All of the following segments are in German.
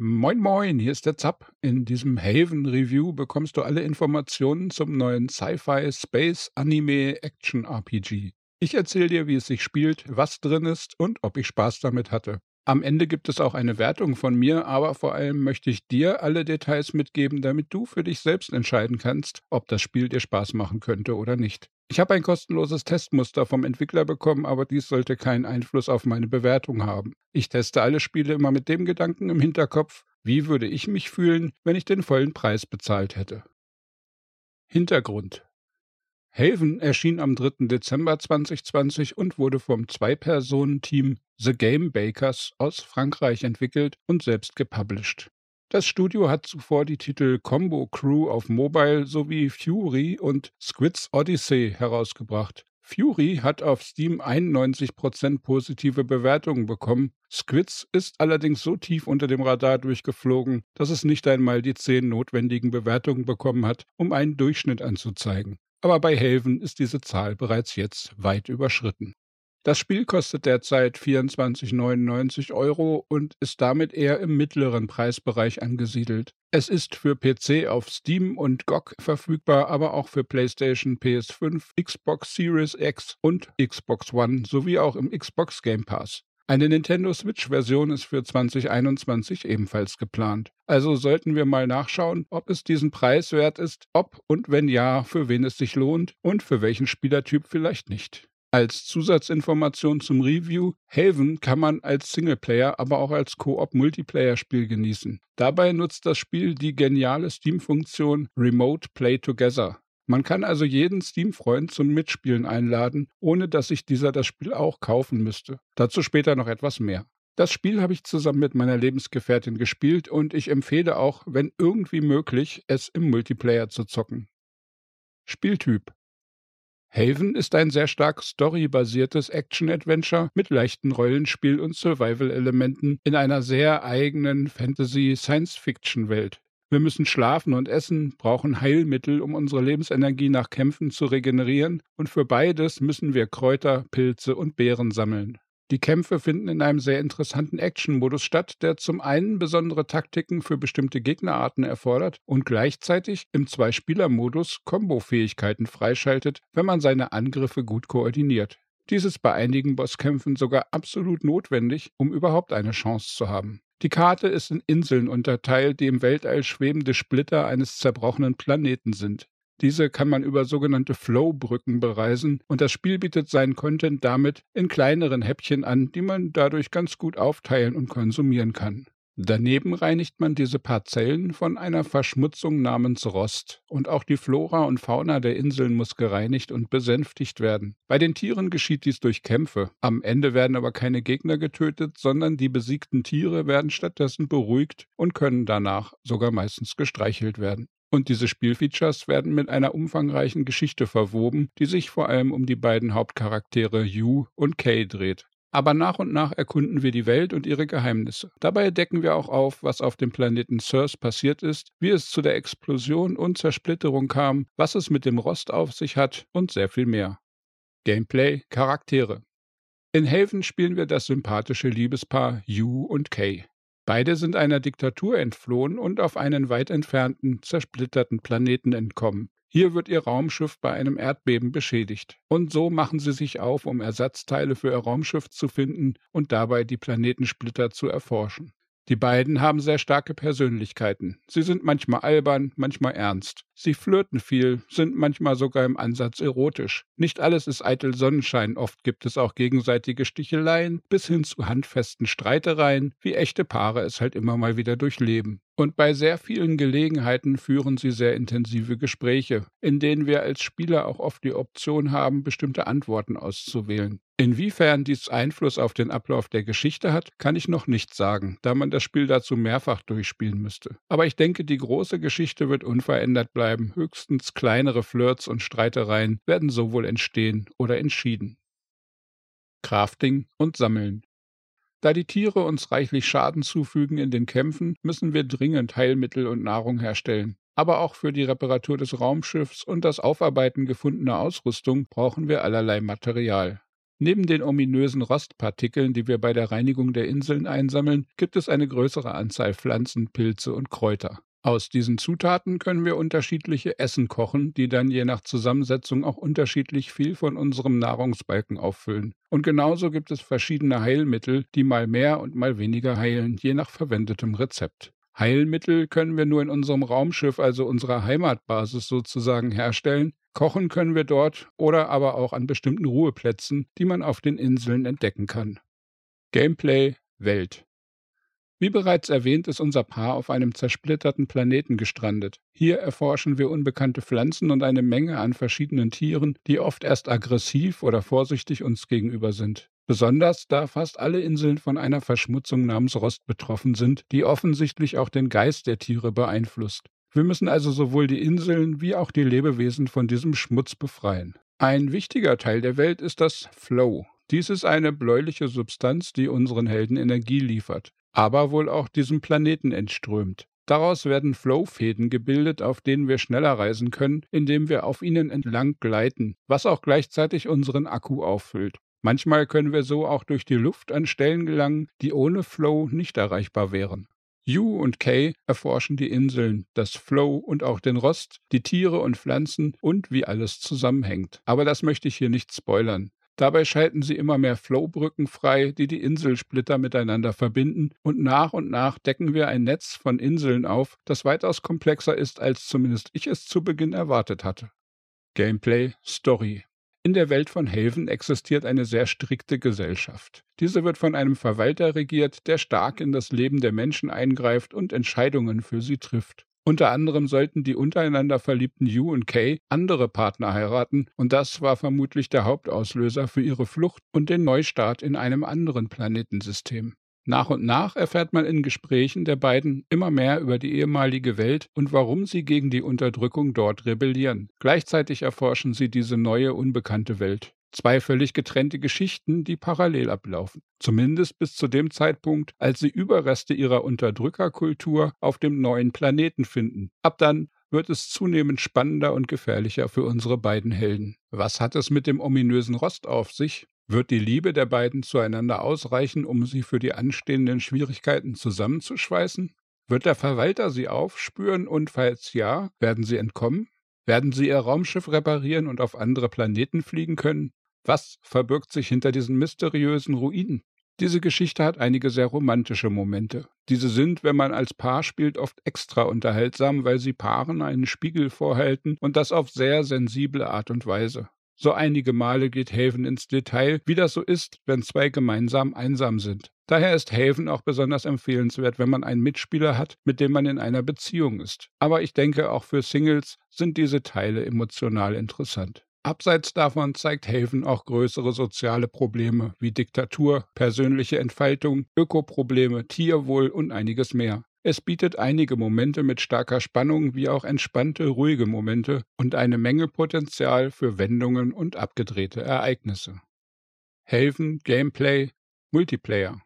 Moin Moin, hier ist der Zapp. In diesem Haven Review bekommst du alle Informationen zum neuen Sci-Fi Space Anime Action RPG. Ich erzähle dir, wie es sich spielt, was drin ist und ob ich Spaß damit hatte. Am Ende gibt es auch eine Wertung von mir, aber vor allem möchte ich dir alle Details mitgeben, damit du für dich selbst entscheiden kannst, ob das Spiel dir Spaß machen könnte oder nicht. Ich habe ein kostenloses Testmuster vom Entwickler bekommen, aber dies sollte keinen Einfluss auf meine Bewertung haben. Ich teste alle Spiele immer mit dem Gedanken im Hinterkopf, wie würde ich mich fühlen, wenn ich den vollen Preis bezahlt hätte. Hintergrund Haven erschien am 3. Dezember 2020 und wurde vom Zwei-Personen-Team The Game Bakers aus Frankreich entwickelt und selbst gepublished. Das Studio hat zuvor die Titel Combo Crew auf Mobile sowie Fury und Squids Odyssey herausgebracht. Fury hat auf Steam 91% positive Bewertungen bekommen. Squids ist allerdings so tief unter dem Radar durchgeflogen, dass es nicht einmal die 10 notwendigen Bewertungen bekommen hat, um einen Durchschnitt anzuzeigen. Aber bei Haven ist diese Zahl bereits jetzt weit überschritten. Das Spiel kostet derzeit 24,99 Euro und ist damit eher im mittleren Preisbereich angesiedelt. Es ist für PC auf Steam und GOG verfügbar, aber auch für PlayStation, PS5, Xbox Series X und Xbox One sowie auch im Xbox Game Pass. Eine Nintendo Switch-Version ist für 2021 ebenfalls geplant. Also sollten wir mal nachschauen, ob es diesen Preis wert ist, ob und wenn ja, für wen es sich lohnt und für welchen Spielertyp vielleicht nicht. Als Zusatzinformation zum Review, Haven kann man als Singleplayer, aber auch als Koop-Multiplayer-Spiel genießen. Dabei nutzt das Spiel die geniale Steam-Funktion Remote Play Together. Man kann also jeden Steam-Freund zum Mitspielen einladen, ohne dass sich dieser das Spiel auch kaufen müsste. Dazu später noch etwas mehr. Das Spiel habe ich zusammen mit meiner Lebensgefährtin gespielt und ich empfehle auch, wenn irgendwie möglich, es im Multiplayer zu zocken. Spieltyp Haven ist ein sehr stark storybasiertes Action-Adventure mit leichten Rollenspiel- und Survival-Elementen in einer sehr eigenen Fantasy-Science-Fiction-Welt. Wir müssen schlafen und essen, brauchen Heilmittel, um unsere Lebensenergie nach Kämpfen zu regenerieren, und für beides müssen wir Kräuter, Pilze und Beeren sammeln. Die Kämpfe finden in einem sehr interessanten Action-Modus statt, der zum einen besondere Taktiken für bestimmte Gegnerarten erfordert und gleichzeitig im Zwei-Spieler-Modus Combo-Fähigkeiten freischaltet, wenn man seine Angriffe gut koordiniert. Dies ist bei einigen Bosskämpfen sogar absolut notwendig, um überhaupt eine Chance zu haben. Die Karte ist in Inseln unterteilt, die im Weltall schwebende Splitter eines zerbrochenen Planeten sind. Diese kann man über sogenannte Flow-Brücken bereisen und das Spiel bietet seinen Content damit in kleineren Häppchen an, die man dadurch ganz gut aufteilen und konsumieren kann. Daneben reinigt man diese Parzellen von einer Verschmutzung namens Rost und auch die Flora und Fauna der Inseln muss gereinigt und besänftigt werden. Bei den Tieren geschieht dies durch Kämpfe. Am Ende werden aber keine Gegner getötet, sondern die besiegten Tiere werden stattdessen beruhigt und können danach sogar meistens gestreichelt werden. Und diese Spielfeatures werden mit einer umfangreichen Geschichte verwoben, die sich vor allem um die beiden Hauptcharaktere Yu und Kay dreht. Aber nach und nach erkunden wir die Welt und ihre Geheimnisse. Dabei decken wir auch auf, was auf dem Planeten Circe passiert ist, wie es zu der Explosion und Zersplitterung kam, was es mit dem Rost auf sich hat und sehr viel mehr. Gameplay, Charaktere. In Haven spielen wir das sympathische Liebespaar Yu und Kay. Beide sind einer Diktatur entflohen und auf einen weit entfernten, zersplitterten Planeten entkommen. Hier wird ihr Raumschiff bei einem Erdbeben beschädigt. Und so machen sie sich auf, um Ersatzteile für ihr Raumschiff zu finden und dabei die Planetensplitter zu erforschen. Die beiden haben sehr starke Persönlichkeiten. Sie sind manchmal albern, manchmal ernst. Sie flirten viel, sind manchmal sogar im Ansatz erotisch. Nicht alles ist eitel Sonnenschein, oft gibt es auch gegenseitige Sticheleien bis hin zu handfesten Streitereien, wie echte Paare es halt immer mal wieder durchleben. Und bei sehr vielen Gelegenheiten führen sie sehr intensive Gespräche, in denen wir als Spieler auch oft die Option haben, bestimmte Antworten auszuwählen. Inwiefern dies Einfluss auf den Ablauf der Geschichte hat, kann ich noch nicht sagen, da man das Spiel dazu mehrfach durchspielen müsste. Aber ich denke, die große Geschichte wird unverändert bleiben, höchstens kleinere Flirts und Streitereien werden so wohl entstehen oder entschieden. Crafting und Sammeln da die Tiere uns reichlich Schaden zufügen in den Kämpfen, müssen wir dringend Heilmittel und Nahrung herstellen. Aber auch für die Reparatur des Raumschiffs und das Aufarbeiten gefundener Ausrüstung brauchen wir allerlei Material. Neben den ominösen Rostpartikeln, die wir bei der Reinigung der Inseln einsammeln, gibt es eine größere Anzahl Pflanzen, Pilze und Kräuter. Aus diesen Zutaten können wir unterschiedliche Essen kochen, die dann je nach Zusammensetzung auch unterschiedlich viel von unserem Nahrungsbalken auffüllen. Und genauso gibt es verschiedene Heilmittel, die mal mehr und mal weniger heilen, je nach verwendetem Rezept. Heilmittel können wir nur in unserem Raumschiff, also unserer Heimatbasis sozusagen, herstellen. Kochen können wir dort oder aber auch an bestimmten Ruheplätzen, die man auf den Inseln entdecken kann. Gameplay Welt wie bereits erwähnt, ist unser Paar auf einem zersplitterten Planeten gestrandet. Hier erforschen wir unbekannte Pflanzen und eine Menge an verschiedenen Tieren, die oft erst aggressiv oder vorsichtig uns gegenüber sind. Besonders da fast alle Inseln von einer Verschmutzung namens Rost betroffen sind, die offensichtlich auch den Geist der Tiere beeinflusst. Wir müssen also sowohl die Inseln wie auch die Lebewesen von diesem Schmutz befreien. Ein wichtiger Teil der Welt ist das Flow. Dies ist eine bläuliche Substanz, die unseren Helden Energie liefert aber wohl auch diesem Planeten entströmt. Daraus werden Flowfäden gebildet, auf denen wir schneller reisen können, indem wir auf ihnen entlang gleiten, was auch gleichzeitig unseren Akku auffüllt. Manchmal können wir so auch durch die Luft an Stellen gelangen, die ohne Flow nicht erreichbar wären. Yu und Kay erforschen die Inseln, das Flow und auch den Rost, die Tiere und Pflanzen und wie alles zusammenhängt. Aber das möchte ich hier nicht spoilern. Dabei schalten sie immer mehr Flowbrücken frei, die die Inselsplitter miteinander verbinden, und nach und nach decken wir ein Netz von Inseln auf, das weitaus komplexer ist, als zumindest ich es zu Beginn erwartet hatte. Gameplay Story in der Welt von Haven existiert eine sehr strikte Gesellschaft. Diese wird von einem Verwalter regiert, der stark in das Leben der Menschen eingreift und Entscheidungen für sie trifft. Unter anderem sollten die untereinander verliebten Yu und Kay andere Partner heiraten, und das war vermutlich der Hauptauslöser für ihre Flucht und den Neustart in einem anderen Planetensystem. Nach und nach erfährt man in Gesprächen der beiden immer mehr über die ehemalige Welt und warum sie gegen die Unterdrückung dort rebellieren. Gleichzeitig erforschen sie diese neue, unbekannte Welt. Zwei völlig getrennte Geschichten, die parallel ablaufen. Zumindest bis zu dem Zeitpunkt, als sie Überreste ihrer Unterdrückerkultur auf dem neuen Planeten finden. Ab dann wird es zunehmend spannender und gefährlicher für unsere beiden Helden. Was hat es mit dem ominösen Rost auf sich? Wird die Liebe der beiden zueinander ausreichen, um sie für die anstehenden Schwierigkeiten zusammenzuschweißen? Wird der Verwalter sie aufspüren und falls ja, werden sie entkommen? Werden sie ihr Raumschiff reparieren und auf andere Planeten fliegen können? Was verbirgt sich hinter diesen mysteriösen Ruinen? Diese Geschichte hat einige sehr romantische Momente. Diese sind, wenn man als Paar spielt, oft extra unterhaltsam, weil sie Paaren einen Spiegel vorhalten und das auf sehr sensible Art und Weise. So einige Male geht Haven ins Detail, wie das so ist, wenn zwei gemeinsam einsam sind. Daher ist Haven auch besonders empfehlenswert, wenn man einen Mitspieler hat, mit dem man in einer Beziehung ist. Aber ich denke, auch für Singles sind diese Teile emotional interessant. Abseits davon zeigt Haven auch größere soziale Probleme wie Diktatur, persönliche Entfaltung, Ökoprobleme, Tierwohl und einiges mehr. Es bietet einige Momente mit starker Spannung wie auch entspannte, ruhige Momente und eine Menge Potenzial für Wendungen und abgedrehte Ereignisse. Haven Gameplay Multiplayer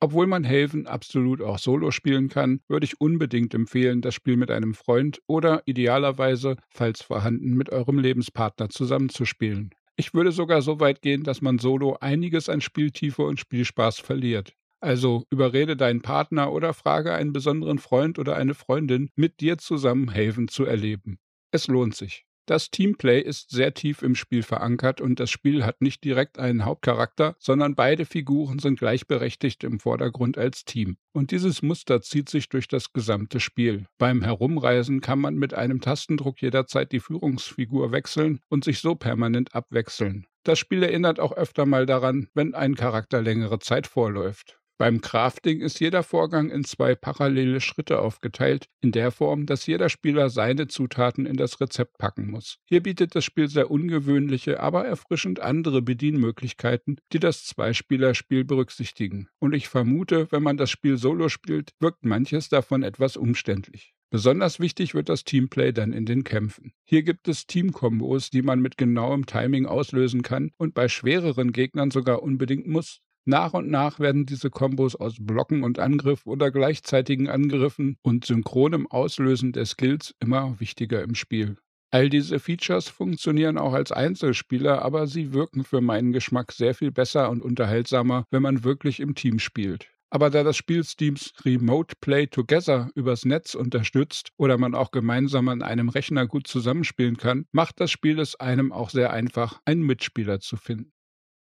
obwohl man Helfen absolut auch solo spielen kann, würde ich unbedingt empfehlen, das Spiel mit einem Freund oder idealerweise, falls vorhanden, mit eurem Lebenspartner zusammenzuspielen. Ich würde sogar so weit gehen, dass man solo einiges an Spieltiefe und Spielspaß verliert. Also überrede deinen Partner oder frage einen besonderen Freund oder eine Freundin, mit dir zusammen Haven zu erleben. Es lohnt sich. Das Teamplay ist sehr tief im Spiel verankert und das Spiel hat nicht direkt einen Hauptcharakter, sondern beide Figuren sind gleichberechtigt im Vordergrund als Team. Und dieses Muster zieht sich durch das gesamte Spiel. Beim Herumreisen kann man mit einem Tastendruck jederzeit die Führungsfigur wechseln und sich so permanent abwechseln. Das Spiel erinnert auch öfter mal daran, wenn ein Charakter längere Zeit vorläuft. Beim Crafting ist jeder Vorgang in zwei parallele Schritte aufgeteilt, in der Form, dass jeder Spieler seine Zutaten in das Rezept packen muss. Hier bietet das Spiel sehr ungewöhnliche, aber erfrischend andere Bedienmöglichkeiten, die das Zweispielerspiel berücksichtigen. Und ich vermute, wenn man das Spiel solo spielt, wirkt manches davon etwas umständlich. Besonders wichtig wird das Teamplay dann in den Kämpfen. Hier gibt es Teamkombos, die man mit genauem Timing auslösen kann und bei schwereren Gegnern sogar unbedingt muss. Nach und nach werden diese Kombos aus Blocken und Angriff oder gleichzeitigen Angriffen und synchronem Auslösen der Skills immer wichtiger im Spiel. All diese Features funktionieren auch als Einzelspieler, aber sie wirken für meinen Geschmack sehr viel besser und unterhaltsamer, wenn man wirklich im Team spielt. Aber da das Spiel Steams Remote Play Together übers Netz unterstützt oder man auch gemeinsam an einem Rechner gut zusammenspielen kann, macht das Spiel es einem auch sehr einfach, einen Mitspieler zu finden.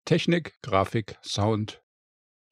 Technik, Grafik, Sound.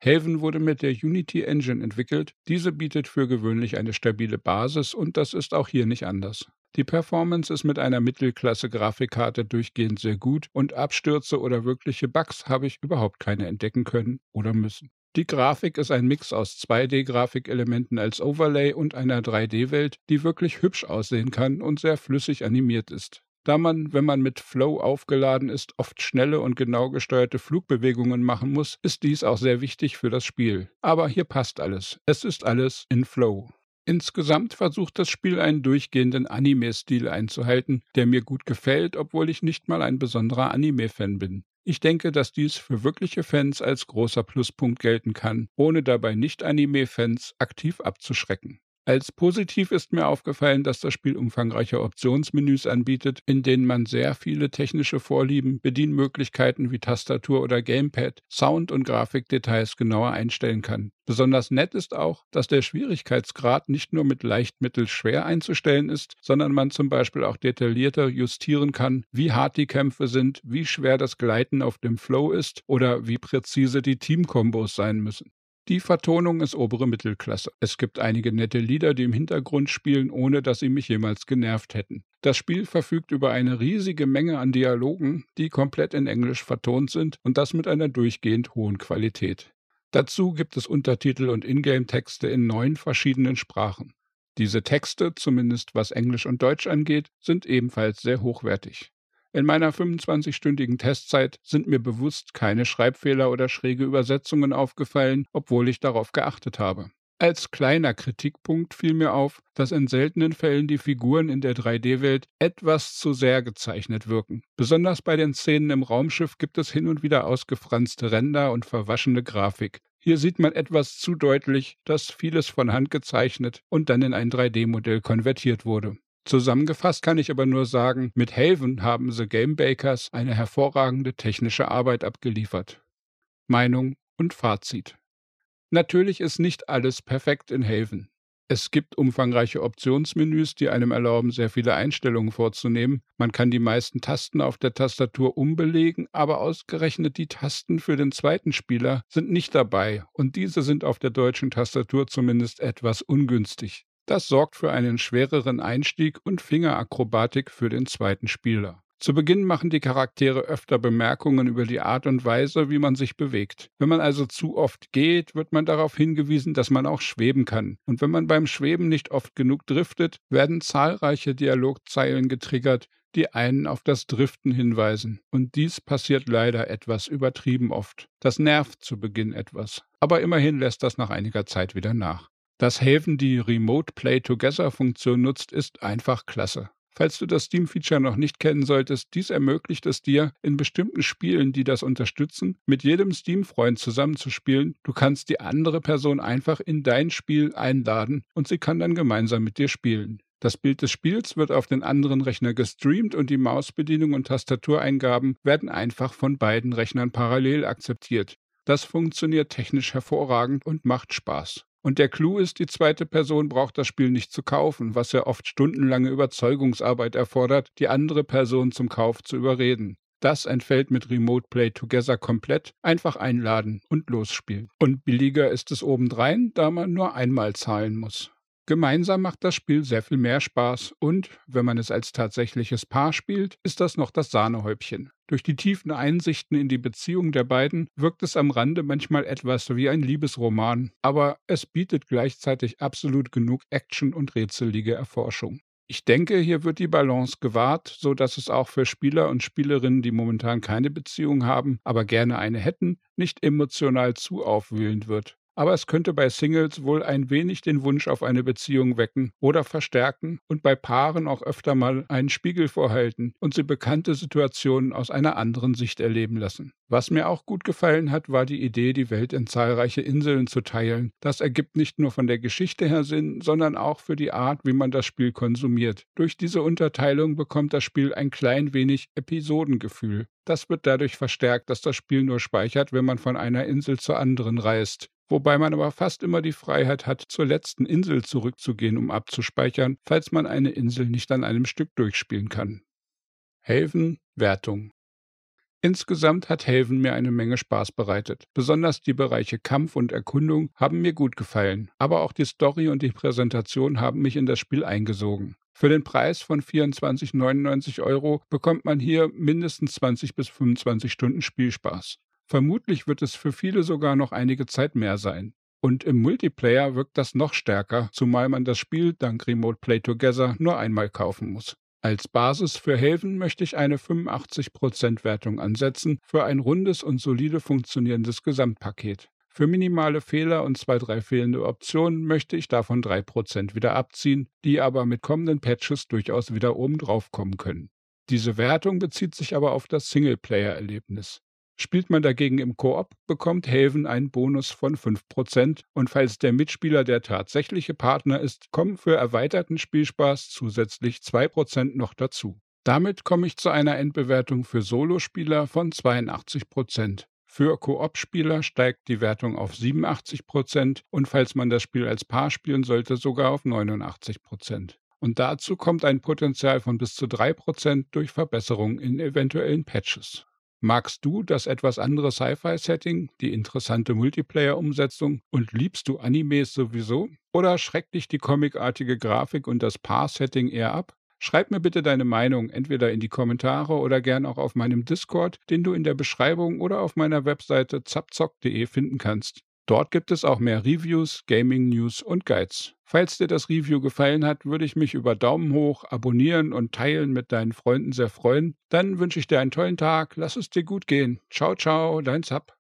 Haven wurde mit der Unity Engine entwickelt. Diese bietet für gewöhnlich eine stabile Basis und das ist auch hier nicht anders. Die Performance ist mit einer Mittelklasse-Grafikkarte durchgehend sehr gut und Abstürze oder wirkliche Bugs habe ich überhaupt keine entdecken können oder müssen. Die Grafik ist ein Mix aus 2D-Grafikelementen als Overlay und einer 3D-Welt, die wirklich hübsch aussehen kann und sehr flüssig animiert ist. Da man, wenn man mit Flow aufgeladen ist, oft schnelle und genau gesteuerte Flugbewegungen machen muss, ist dies auch sehr wichtig für das Spiel. Aber hier passt alles. Es ist alles in Flow. Insgesamt versucht das Spiel einen durchgehenden Anime-Stil einzuhalten, der mir gut gefällt, obwohl ich nicht mal ein besonderer Anime-Fan bin. Ich denke, dass dies für wirkliche Fans als großer Pluspunkt gelten kann, ohne dabei Nicht-Anime-Fans aktiv abzuschrecken. Als positiv ist mir aufgefallen, dass das Spiel umfangreiche Optionsmenüs anbietet, in denen man sehr viele technische Vorlieben, Bedienmöglichkeiten wie Tastatur oder Gamepad, Sound und Grafikdetails genauer einstellen kann. Besonders nett ist auch, dass der Schwierigkeitsgrad nicht nur mit leicht mittel schwer einzustellen ist, sondern man zum Beispiel auch detaillierter justieren kann, wie hart die Kämpfe sind, wie schwer das Gleiten auf dem Flow ist oder wie präzise die Teamkombos sein müssen. Die Vertonung ist obere Mittelklasse. Es gibt einige nette Lieder, die im Hintergrund spielen, ohne dass sie mich jemals genervt hätten. Das Spiel verfügt über eine riesige Menge an Dialogen, die komplett in Englisch vertont sind und das mit einer durchgehend hohen Qualität. Dazu gibt es Untertitel und Ingame-Texte in neun verschiedenen Sprachen. Diese Texte, zumindest was Englisch und Deutsch angeht, sind ebenfalls sehr hochwertig. In meiner 25-stündigen Testzeit sind mir bewusst keine Schreibfehler oder schräge Übersetzungen aufgefallen, obwohl ich darauf geachtet habe. Als kleiner Kritikpunkt fiel mir auf, dass in seltenen Fällen die Figuren in der 3D-Welt etwas zu sehr gezeichnet wirken. Besonders bei den Szenen im Raumschiff gibt es hin und wieder ausgefranste Ränder und verwaschene Grafik. Hier sieht man etwas zu deutlich, dass vieles von Hand gezeichnet und dann in ein 3D-Modell konvertiert wurde. Zusammengefasst kann ich aber nur sagen, mit Haven haben The Game Bakers eine hervorragende technische Arbeit abgeliefert. Meinung und Fazit. Natürlich ist nicht alles perfekt in Haven. Es gibt umfangreiche Optionsmenüs, die einem erlauben, sehr viele Einstellungen vorzunehmen. Man kann die meisten Tasten auf der Tastatur umbelegen, aber ausgerechnet die Tasten für den zweiten Spieler sind nicht dabei und diese sind auf der deutschen Tastatur zumindest etwas ungünstig. Das sorgt für einen schwereren Einstieg und Fingerakrobatik für den zweiten Spieler. Zu Beginn machen die Charaktere öfter Bemerkungen über die Art und Weise, wie man sich bewegt. Wenn man also zu oft geht, wird man darauf hingewiesen, dass man auch schweben kann. Und wenn man beim Schweben nicht oft genug driftet, werden zahlreiche Dialogzeilen getriggert, die einen auf das Driften hinweisen. Und dies passiert leider etwas übertrieben oft. Das nervt zu Beginn etwas. Aber immerhin lässt das nach einiger Zeit wieder nach. Dass Haven die Remote Play Together Funktion nutzt, ist einfach klasse. Falls du das Steam-Feature noch nicht kennen solltest, dies ermöglicht es dir, in bestimmten Spielen, die das unterstützen, mit jedem Steam-Freund zusammenzuspielen. Du kannst die andere Person einfach in dein Spiel einladen und sie kann dann gemeinsam mit dir spielen. Das Bild des Spiels wird auf den anderen Rechner gestreamt und die Mausbedienung und Tastatureingaben werden einfach von beiden Rechnern parallel akzeptiert. Das funktioniert technisch hervorragend und macht Spaß. Und der Clou ist, die zweite Person braucht das Spiel nicht zu kaufen, was ja oft stundenlange Überzeugungsarbeit erfordert, die andere Person zum Kauf zu überreden. Das entfällt mit Remote Play Together komplett. Einfach einladen und losspielen. Und billiger ist es obendrein, da man nur einmal zahlen muss. Gemeinsam macht das Spiel sehr viel mehr Spaß und, wenn man es als tatsächliches Paar spielt, ist das noch das Sahnehäubchen. Durch die tiefen Einsichten in die Beziehung der beiden wirkt es am Rande manchmal etwas wie ein Liebesroman, aber es bietet gleichzeitig absolut genug Action und rätselige Erforschung. Ich denke, hier wird die Balance gewahrt, so dass es auch für Spieler und Spielerinnen, die momentan keine Beziehung haben, aber gerne eine hätten, nicht emotional zu aufwühlend wird. Aber es könnte bei Singles wohl ein wenig den Wunsch auf eine Beziehung wecken oder verstärken und bei Paaren auch öfter mal einen Spiegel vorhalten und sie bekannte Situationen aus einer anderen Sicht erleben lassen. Was mir auch gut gefallen hat, war die Idee, die Welt in zahlreiche Inseln zu teilen. Das ergibt nicht nur von der Geschichte her Sinn, sondern auch für die Art, wie man das Spiel konsumiert. Durch diese Unterteilung bekommt das Spiel ein klein wenig Episodengefühl. Das wird dadurch verstärkt, dass das Spiel nur speichert, wenn man von einer Insel zur anderen reist wobei man aber fast immer die Freiheit hat, zur letzten Insel zurückzugehen, um abzuspeichern, falls man eine Insel nicht an einem Stück durchspielen kann. Haven Wertung Insgesamt hat Haven mir eine Menge Spaß bereitet. Besonders die Bereiche Kampf und Erkundung haben mir gut gefallen, aber auch die Story und die Präsentation haben mich in das Spiel eingesogen. Für den Preis von 24,99 Euro bekommt man hier mindestens 20 bis 25 Stunden Spielspaß. Vermutlich wird es für viele sogar noch einige Zeit mehr sein. Und im Multiplayer wirkt das noch stärker, zumal man das Spiel dank Remote Play Together nur einmal kaufen muss. Als Basis für Haven möchte ich eine 85% Wertung ansetzen für ein rundes und solide funktionierendes Gesamtpaket. Für minimale Fehler und zwei, drei fehlende Optionen möchte ich davon 3% wieder abziehen, die aber mit kommenden Patches durchaus wieder oben drauf kommen können. Diese Wertung bezieht sich aber auf das Singleplayer-Erlebnis. Spielt man dagegen im Koop, bekommt Haven einen Bonus von 5% und falls der Mitspieler der tatsächliche Partner ist, kommen für erweiterten Spielspaß zusätzlich 2% noch dazu. Damit komme ich zu einer Endbewertung für Solospieler von 82%. Für Koop-Spieler steigt die Wertung auf 87% und falls man das Spiel als Paar spielen sollte, sogar auf 89%. Und dazu kommt ein Potenzial von bis zu 3% durch Verbesserungen in eventuellen Patches. Magst du das etwas andere Sci-Fi-Setting, die interessante Multiplayer-Umsetzung und liebst du Animes sowieso? Oder schreckt dich die comicartige Grafik und das Paar-Setting eher ab? Schreib mir bitte deine Meinung entweder in die Kommentare oder gern auch auf meinem Discord, den du in der Beschreibung oder auf meiner Webseite zapzock.de finden kannst. Dort gibt es auch mehr Reviews, Gaming News und Guides. Falls dir das Review gefallen hat, würde ich mich über Daumen hoch, Abonnieren und Teilen mit deinen Freunden sehr freuen. Dann wünsche ich dir einen tollen Tag, lass es dir gut gehen. Ciao, ciao, dein Zap.